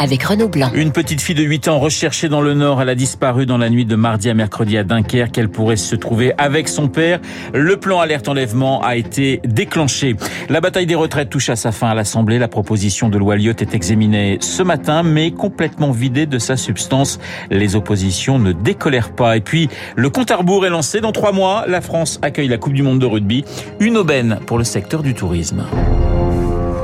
avec Renaud Blanc. Une petite fille de 8 ans recherchée dans le Nord, elle a disparu dans la nuit de mardi à mercredi à Dunkerque. Elle pourrait se trouver avec son père. Le plan alerte enlèvement a été déclenché. La bataille des retraites touche à sa fin à l'Assemblée. La proposition de loi Lyotte est examinée ce matin, mais complètement vidée de sa substance. Les oppositions ne décolèrent pas. Et puis, le compte à rebours est lancé. Dans trois mois, la France accueille la Coupe du Monde de rugby. Une aubaine pour le secteur du tourisme.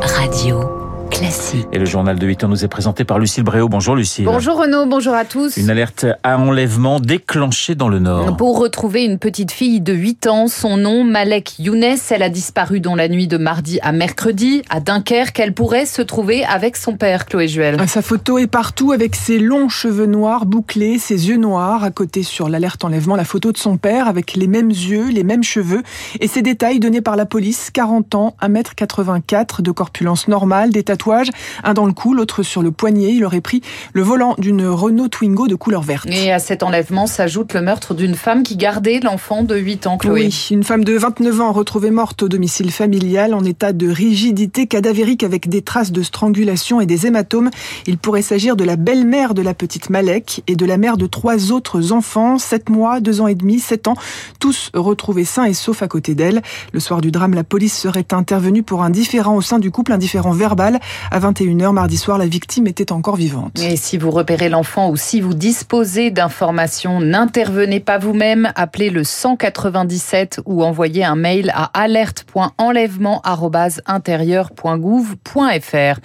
Radio. Classique. Et le journal de 8 heures nous est présenté par Lucille Bréau. Bonjour Lucille. Bonjour Renaud, bonjour à tous. Une alerte à enlèvement déclenchée dans le Nord. Pour retrouver une petite fille de 8 ans, son nom Malek Younes, elle a disparu dans la nuit de mardi à mercredi à Dunkerque. Elle pourrait se trouver avec son père, Chloé Juel. Sa photo est partout avec ses longs cheveux noirs bouclés, ses yeux noirs. À côté sur l'alerte enlèvement, la photo de son père avec les mêmes yeux, les mêmes cheveux. Et ces détails donnés par la police, 40 ans, 1m84 de corpulence normale, des tatouages, un dans le cou, l'autre sur le poignet. Il aurait pris le volant d'une Renault Twingo de couleur verte. Et à cet enlèvement s'ajoute le meurtre d'une femme qui gardait l'enfant de 8 ans, Chloé. Oui, une femme de 29 ans retrouvée morte au domicile familial en état de rigidité cadavérique avec des traces de strangulation et des hématomes. Il pourrait s'agir de la belle-mère de la petite Malek et de la mère de trois autres enfants, 7 mois, 2 ans et demi, 7 ans, tous retrouvés sains et saufs à côté d'elle. Le soir du drame, la police serait intervenue pour un différent au sein du couple, un différent verbal. À 21h mardi soir, la victime était encore vivante. Et si vous repérez l'enfant ou si vous disposez d'informations, n'intervenez pas vous-même, appelez le 197 ou envoyez un mail à alerte.enlèvement@intérieur.gouv.fr.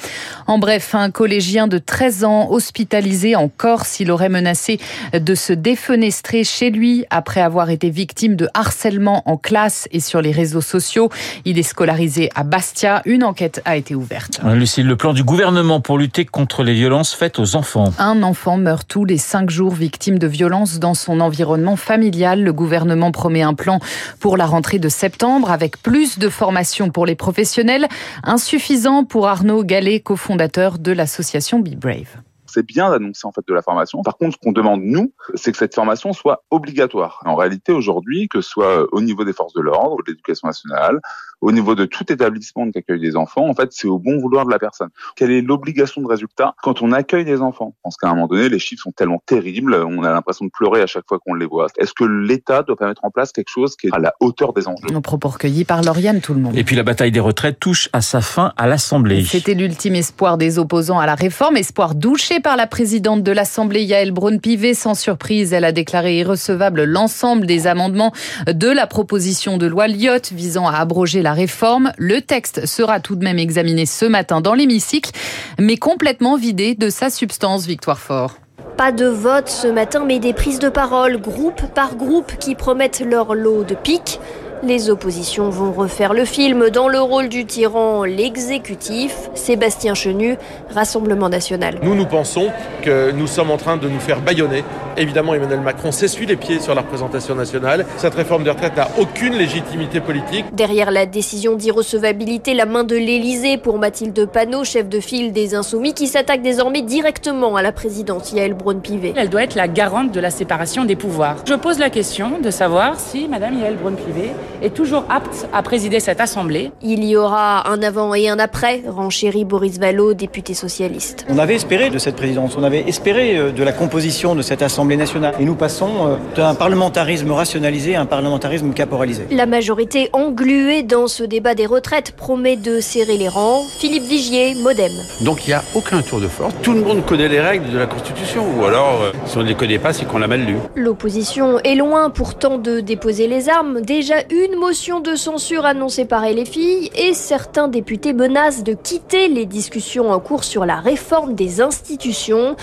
En bref, un collégien de 13 ans hospitalisé en Corse, il aurait menacé de se défenestrer chez lui après avoir été victime de harcèlement en classe et sur les réseaux sociaux. Il est scolarisé à Bastia. Une enquête a été ouverte. Lucille, le plan du gouvernement pour lutter contre les violences faites aux enfants. Un enfant meurt tous les cinq jours victime de violences dans son environnement familial. Le gouvernement promet un plan pour la rentrée de septembre avec plus de formation pour les professionnels, insuffisant pour Arnaud Gallet, cofondateur de l'association Be Brave c'est bien d'annoncer en fait de la formation. Par contre, ce qu'on demande nous, c'est que cette formation soit obligatoire. En réalité, aujourd'hui, que ce soit au niveau des forces de l'ordre, de l'éducation nationale, au niveau de tout établissement qui accueille des enfants, en fait, c'est au bon vouloir de la personne. Quelle est l'obligation de résultat quand on accueille des enfants? Je pense qu'à un moment donné, les chiffres sont tellement terribles, on a l'impression de pleurer à chaque fois qu'on les voit. Est-ce que l'État doit pas mettre en place quelque chose qui est à la hauteur des enjeux? Nos propos recueillis par Lauriane, tout le monde. Et puis la bataille des retraites touche à sa fin à l'Assemblée. C'était l'ultime espoir des opposants à la réforme, espoir douché par la présidente de l'Assemblée, Yael Braun-Pivet. Sans surprise, elle a déclaré irrecevable l'ensemble des amendements de la proposition de loi Lyotte visant à abroger la réforme. Le texte sera tout de même examiné ce matin dans l'hémicycle, mais complètement vidé de sa substance, Victoire Fort. Pas de vote ce matin, mais des prises de parole, groupe par groupe, qui promettent leur lot de piques. Les oppositions vont refaire le film dans le rôle du tyran, l'exécutif, Sébastien Chenu, Rassemblement national. Nous, nous pensons que nous sommes en train de nous faire bâillonner. Évidemment, Emmanuel Macron s'essuie les pieds sur la représentation nationale. Cette réforme de retraite n'a aucune légitimité politique. Derrière la décision d'irrecevabilité, la main de l'Élysée pour Mathilde Panot, chef de file des Insoumis, qui s'attaque désormais directement à la présidente Yael Braun-Pivet. Elle doit être la garante de la séparation des pouvoirs. Je pose la question de savoir si Madame Yael Braun-Pivet est toujours apte à présider cette assemblée. Il y aura un avant et un après, renchérit Boris Vallaud, député socialiste. On avait espéré de cette présidence, on avait espéré de la composition de cette assemblée nationale. Et nous passons d'un parlementarisme rationalisé à un parlementarisme caporalisé. La majorité engluée dans ce débat des retraites promet de serrer les rangs. Philippe Vigier, Modem. Donc il n'y a aucun tour de force. Tout le monde connaît les règles de la Constitution. Ou alors, euh, si on ne les connaît pas, c'est qu'on l'a mal lu. L'opposition est loin pourtant de déposer les armes. Déjà une motion de censure annoncée par LFI et certains députés menacent de quitter les discussions en cours sur la réforme des institutions.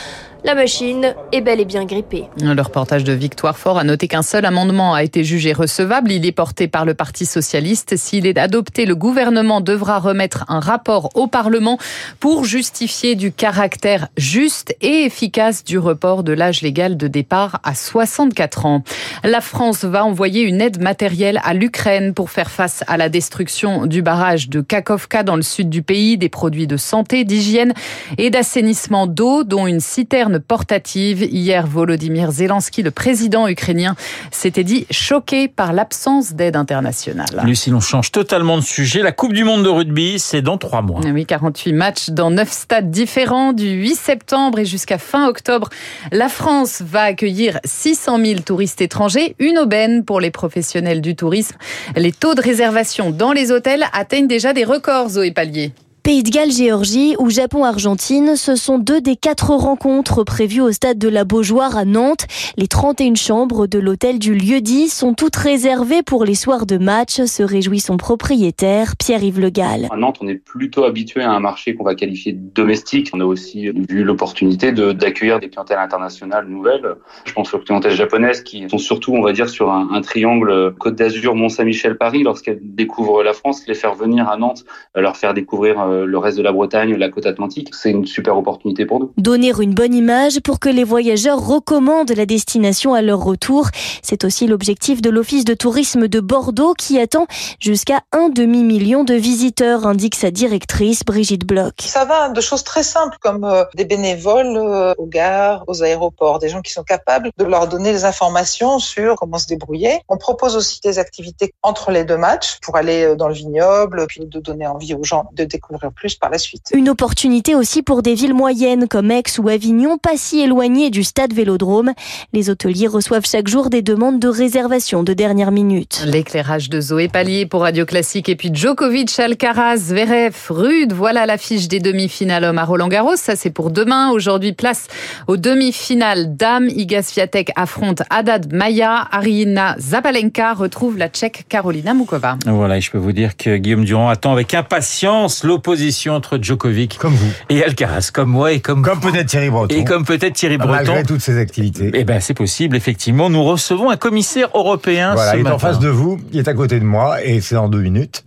La machine est bel et bien grippée. Le reportage de Victoire Fort a noté qu'un seul amendement a été jugé recevable. Il est porté par le Parti socialiste. S'il est adopté, le gouvernement devra remettre un rapport au Parlement pour justifier du caractère juste et efficace du report de l'âge légal de départ à 64 ans. La France va envoyer une aide matérielle à l'Ukraine pour faire face à la destruction du barrage de Kakovka dans le sud du pays, des produits de santé, d'hygiène et d'assainissement d'eau, dont une citerne citernes portatives. Hier, Volodymyr Zelensky, le président ukrainien, s'était dit choqué par l'absence d'aide internationale. Lucie, on change totalement de sujet. La Coupe du Monde de rugby, c'est dans trois mois. Oui, 48 matchs dans neuf stades différents du 8 septembre et jusqu'à fin octobre. La France va accueillir 600 000 touristes étrangers, une aubaine pour les professionnels du tourisme. Les taux de réservation dans les hôtels atteignent déjà des records, Zoé Pallier. Pays de Galles, Géorgie ou Japon-Argentine, ce sont deux des quatre rencontres prévues au stade de la Beaujoire à Nantes. Les 31 chambres de l'hôtel du lieu-dit sont toutes réservées pour les soirs de match, se réjouit son propriétaire, Pierre-Yves Le Gall. À Nantes, on est plutôt habitué à un marché qu'on va qualifier de domestique. On a aussi vu l'opportunité d'accueillir des clientèles internationales nouvelles. Je pense aux clientèles japonaises qui sont surtout, on va dire, sur un, un triangle Côte d'Azur, Mont-Saint-Michel, Paris. Lorsqu'elles découvrent la France, les faire venir à Nantes, leur faire découvrir euh, le reste de la Bretagne, la côte atlantique, c'est une super opportunité pour nous. Donner une bonne image pour que les voyageurs recommandent la destination à leur retour. C'est aussi l'objectif de l'Office de tourisme de Bordeaux qui attend jusqu'à un demi-million de visiteurs, indique sa directrice Brigitte Bloch. Ça va de choses très simples comme euh, des bénévoles euh, aux gares, aux aéroports, des gens qui sont capables de leur donner des informations sur comment se débrouiller. On propose aussi des activités entre les deux matchs pour aller euh, dans le vignoble, puis de donner envie aux gens de découvrir plus par la suite. Une opportunité aussi pour des villes moyennes comme Aix ou Avignon, pas si éloignées du stade Vélodrome. Les hôteliers reçoivent chaque jour des demandes de réservation de dernière minute. L'éclairage de Zoé Pallier pour Radio Classique et puis Djokovic, Alcaraz, Zverev, Rude. Voilà l'affiche des demi-finales hommes à Roland Garros. Ça c'est pour demain. Aujourd'hui, place aux demi-finales dames. Iga Swiatek affronte Haddad Maya. Arina Zabalenka retrouve la Tchèque Carolina Mukova. Voilà, et je peux vous dire que Guillaume Durand attend avec impatience l'opposition entre Djokovic comme vous. et Alcaraz, comme moi et comme comme peut-être Thierry Breton. Et comme peut-être Thierry Breton. Malgré toutes ces activités. Eh ben c'est possible effectivement. Nous recevons un commissaire européen. Voilà, ce il est matin. en face de vous, il est à côté de moi et c'est dans deux minutes.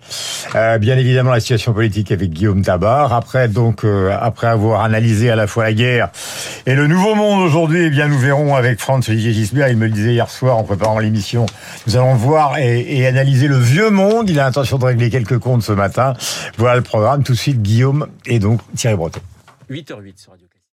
Euh, bien évidemment la situation politique avec Guillaume Tabar. Après donc euh, après avoir analysé à la fois la guerre et le nouveau monde aujourd'hui, eh bien nous verrons avec Franz Olivier Gisbert. Il me le disait hier soir en préparant l'émission. Nous allons voir et, et analyser le vieux monde. Il a l'intention de régler quelques comptes ce matin. Voilà le programme. Tout de suite Guillaume et donc Thierry Breton. 8h08 sur Radio